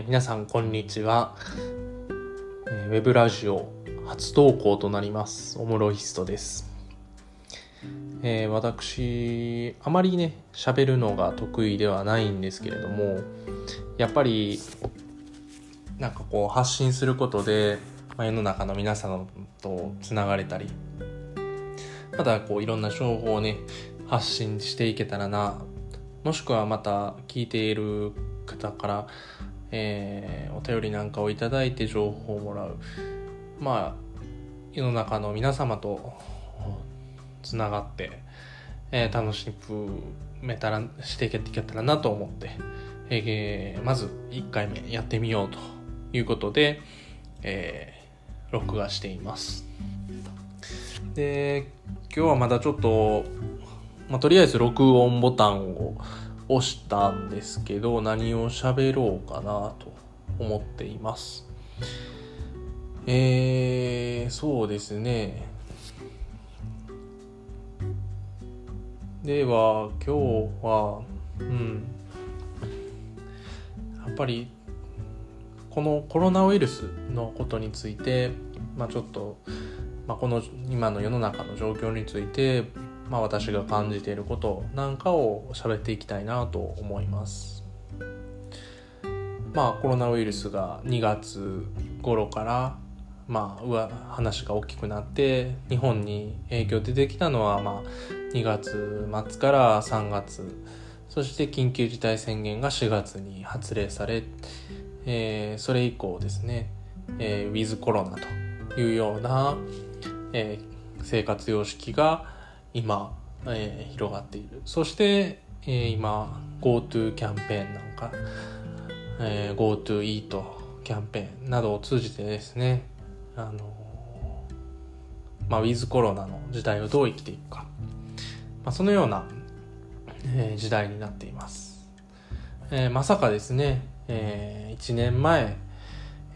ー、皆さんこんにちは、えー、ウェブラジオ初投稿となります。オムロヒストです、えー、私あまりね喋るのが得意ではないんですけれどもやっぱりなんかこう発信することで、ま、世の中の皆さんとつながれたりまたこういろんな情報をね発信していけたらなもしくはまた聞いている方から、えー、お便りなんかをいただいて情報をもらう。まあ世の中の皆様とつながって、えー、楽しめたらしていけたらなと思って、えー、まず1回目やってみようということで、えー、録画しています。で今日はまだちょっとまあ、とりあえず録音ボタンを押したんですけど何を喋ろうかなと思っています。えー、そうですね。では今日はうん。やっぱりこのコロナウイルスのことについて、まあ、ちょっと、まあ、この今の世の中の状況についてまあ、私が感じていることなんかを喋っていきたいなと思います。まあコロナウイルスが2月頃からまあ話が大きくなって日本に影響出てきたのはまあ2月末から3月そして緊急事態宣言が4月に発令され、えー、それ以降ですね、えー、ウィズコロナというような、えー、生活様式が今、えー、広がっている。そして、えー、今 GoTo キャンペーンなんか、えー、GoTo イートキャンペーンなどを通じてですねあのまあ、ウィズコロナの時代をどう生きていくか、まあ、そのような、えー、時代になっています、えー、まさかですね、えー、1年前、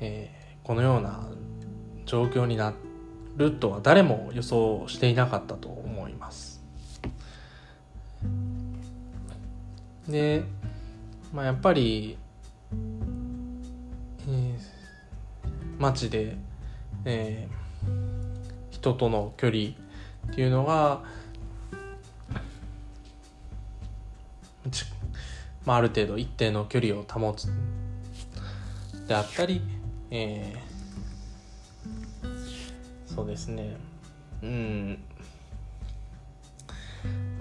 えー、このような状況になるとは誰も予想していなかったと思で、まあ、やっぱり、えー、街で、えー、人との距離っていうのが、まあ、ある程度一定の距離を保つであったり、えー、そうですね。うん。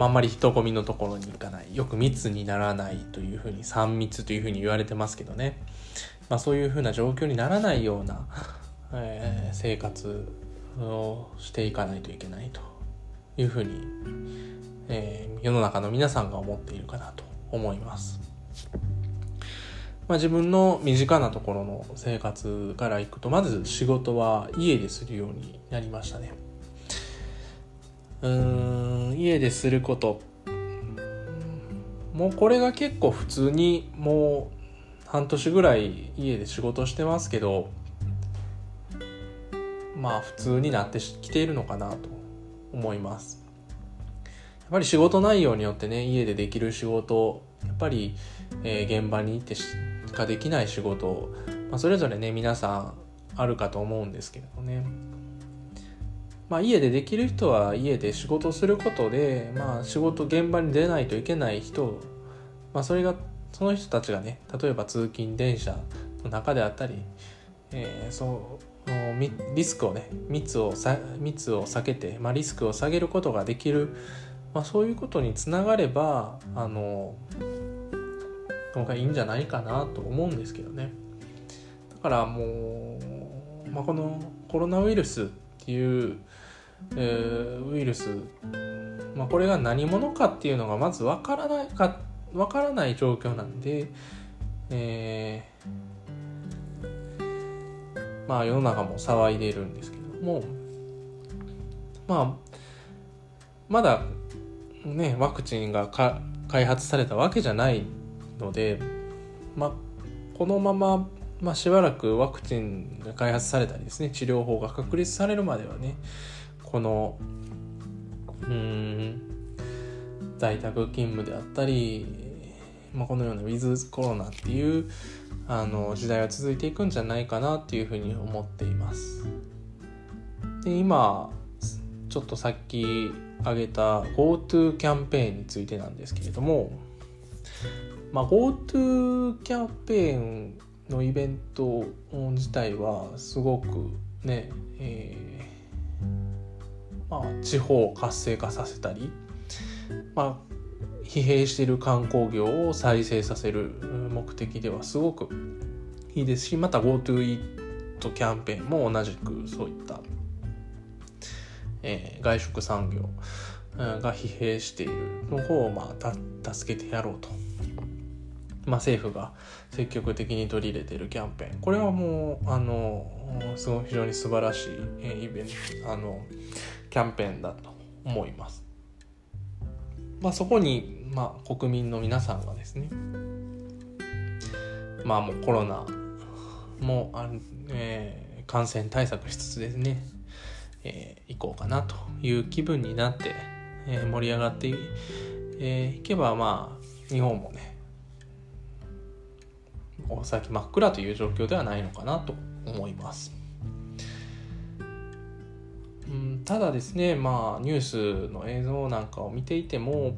まあ、んまり人混みのところに行かないよく密にならないというふうに3密というふうに言われてますけどね、まあ、そういうふうな状況にならないような、えー、生活をしていかないといけないというふうに、えー、世の中の皆さんが思っているかなと思います。まあ、自分の身近なところの生活からいくとまず仕事は家でするようになりましたね。うん家ですること。もうこれが結構普通にもう半年ぐらい家で仕事してますけどまあ普通になってきているのかなと思います。やっぱり仕事内容によってね家でできる仕事やっぱり、えー、現場に行ってしかできない仕事、まあ、それぞれね皆さんあるかと思うんですけどね。まあ、家でできる人は家で仕事することで、まあ、仕事現場に出ないといけない人、まあ、それがその人たちがね例えば通勤電車の中であったり、えー、そうリスクをね密を密を避けて、まあ、リスクを下げることができる、まあ、そういうことにつながればあののがいいんじゃないかなと思うんですけどね。だからもう、まあ、このコロナウイルスっていうえ、ウイルス、まあ、これが何者かっていうのがまず分からないか分からない状況なんで、えー、まあ世の中も騒いでいるんですけどもまあまだねワクチンが開発されたわけじゃないので、まあ、このまま、まあ、しばらくワクチンが開発されたりですね治療法が確立されるまではねこのうん在宅勤務であったり、まあ、このようなウィズコロナっていうあの時代は続いていくんじゃないかなっていうふうに思っています。で今ちょっとさっき挙げた GoTo キャンペーンについてなんですけれども、まあ、GoTo キャンペーンのイベント自体はすごくね、えー、まあ、地方を活性化させたり、まあ、疲弊している観光業を再生させる目的ではすごくいいですしまた GoTo イートキャンペーンも同じくそういった、えー、外食産業が疲弊しているの方を、まあ、た助けてやろうと、まあ、政府が積極的に取り入れているキャンペーン。これはもうあのすごい非常に素晴らしい、えー、イベントあのキャンペーンだと思います。まあ、そこに、まあ、国民の皆さんがですねまあもうコロナもあ、えー、感染対策しつつですね、えー、行こうかなという気分になって、えー、盛り上がってい,、えー、いけばまあ日本もねお先真っ暗という状況ではないのかなと思います。うん、ただですねまあニュースの映像なんかを見ていても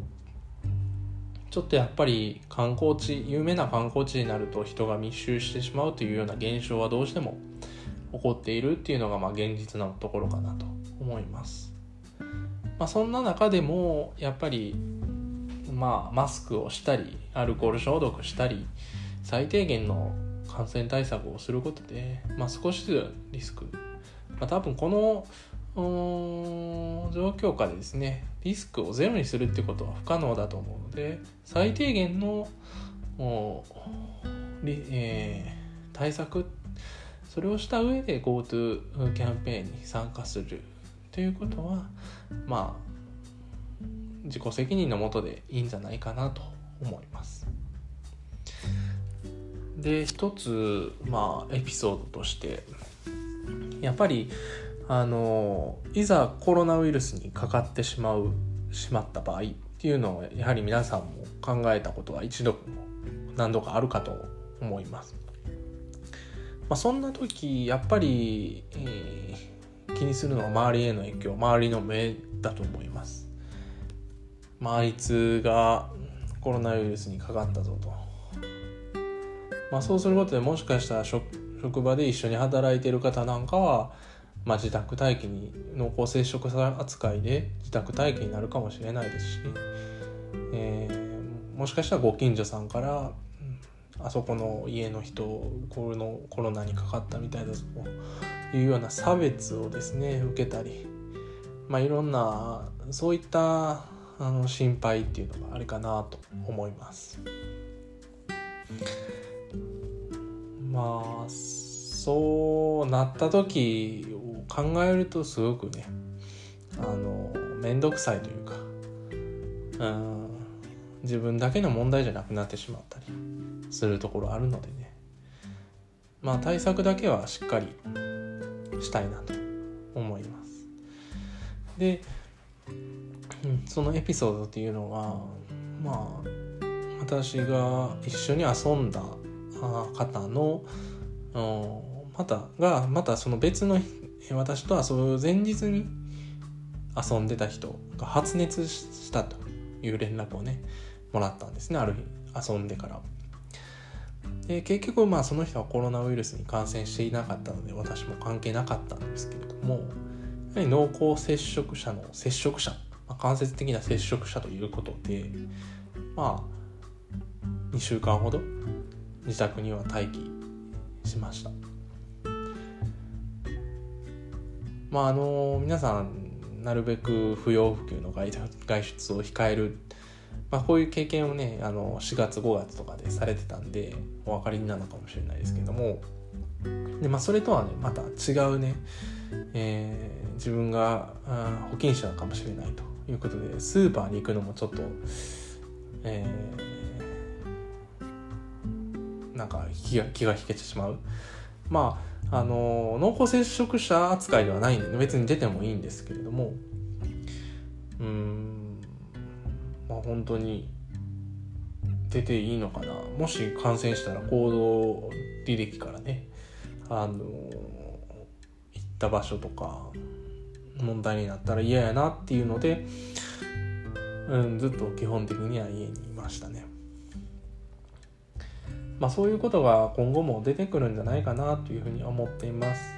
ちょっとやっぱり観光地有名な観光地になると人が密集してしまうというような現象はどうしても起こっているっていうのがまあ現実のところかなと思います。まあ、そんな中でもやっぱりまあマスクをしたりアルコール消毒したり最低限の感染対策をすることで、まあ、少しずつリスク、まあ、多分この状況下でですねリスクをゼロにするってことは不可能だと思うので最低限の、えー、対策それをした上で GoTo キャンペーンに参加するということはまあ自己責任のもとでいいんじゃないかなと思います。で一つまあエピソードとしてやっぱりあのいざコロナウイルスにかかってしまうしまった場合っていうのをやはり皆さんも考えたことは一度何度かあるかと思います。まあ、そんな時やっぱり、えー、気にするのは周りへの影響周りの目だと思います。まあ、いつがコロナウイルスにかかったぞと。まあ、そうすることでもしかしたら職場で一緒に働いてる方なんかはまあ、自宅待機に濃厚接触者扱いで自宅待機になるかもしれないですし、えー、もしかしたらご近所さんから、あそこの家の人このコロナにかかったみたいだというような差別をですね受けたり、まあ、いろんなそういったあの心配っていうのがあるかなと思います。まあそうなった時考えるとすごくねあの面倒くさいというかうん自分だけの問題じゃなくなってしまったりするところあるのでね。まあ対策だけはしっかりしたいなと思います。で、そのエピソードっていうのはまあ私が一緒に遊んだ方のまたがまたその別の私と遊ぶ前日に遊んでた人が発熱したという連絡をねもらったんですねある日。遊んでから。で結局まあその人はコロナウイルスに感染していなかったので私も関係なかったんですけれどもやはり濃厚接触者の接触者、まあ、間接的な接触者ということでまあ2週間ほど自宅には待機しました。まああの皆さんなるべく不要不急の外出を控える、まあ、こういう経験をねあの4月5月とかでされてたんでお分かりになるのかもしれないですけども。で、まあ、それとはねまた違うね、えー、自分があ保険者かもしれないということでスーパーに行くのもちょっと、えー、なんか気が気が引けてしまう。まああの濃厚接触者扱いではないんで、ね別に出てもいいんですけれども。うん。まあ本当に出ていいのかな。もし感染したら行動履歴からねあの行った場所とか問題になったら嫌やなっていうので、うん、ずっと基本的には家にいましたね。まあそういうことが今後も出てくるんじゃないかなというふうに思っています。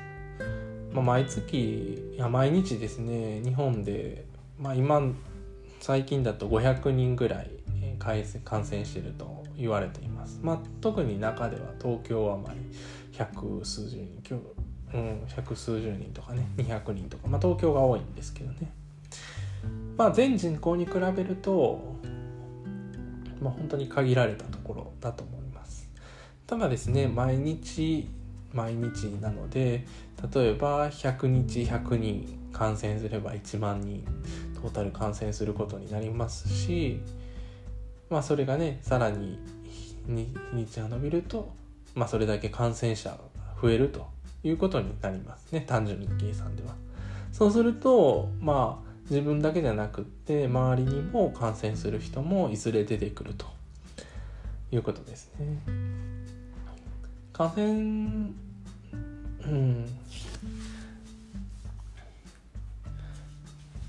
まあ、毎月いや毎日ですね日本で、まあ、今最近だと500人ぐらい感染していると言われています。まあ、特に中では東京はまり百数十人今日、うん、百数十人とかね200人とか、まあ、東京が多いんですけどね。まあ、全人口に比べると、まあ、本当に限られたところだと思います。ただですね毎日毎日なので例えば100日100人感染すれば1万人トータル感染することになりますしまあそれがねさらに日にちが伸びると、まあ、それだけ感染者が増えるということになりますね単純に計算では。そうするとまあ自分だけじゃなくって周りにも感染する人もいずれ出てくるということですね。感染うん。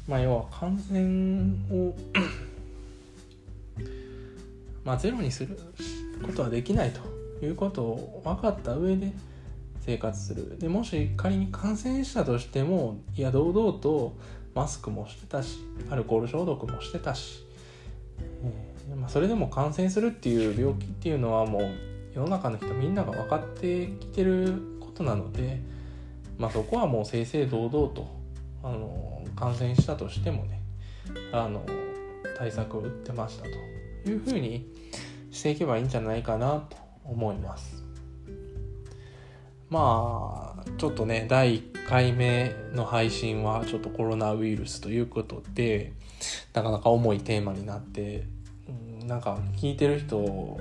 まあ要は感染を まあゼロにすることはできないということを分かった上で生活する。でもし仮に感染したとしてもいや堂々とマスクもしてたしアルコール消毒もしてたし、えーまあ、それでも感染するっていう病気っていうのはもう世の中の人みんなが分かってきてることなので、まあ、そこはもう正々堂々とあの感染したとしてもねあの対策を打ってましたというふうにしていけばいいんじゃないかなと思います。まあちょっとね第1回目の配信はちょっとコロナウイルスということでなかなか重いテーマになって、うん、なんか聞いてる人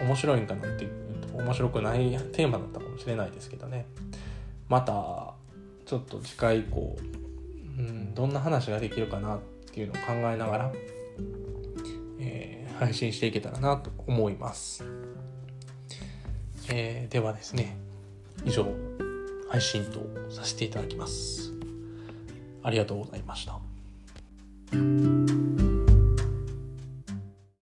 面白いんかなっていう面白くないテーマだったかもしれないですけどね。またちょっと次回以降、うん、どんな話ができるかなっていうのを考えながら、えー、配信していけたらなと思います、えー、ではですね以上配信とさせていただきます。ありがとうございました。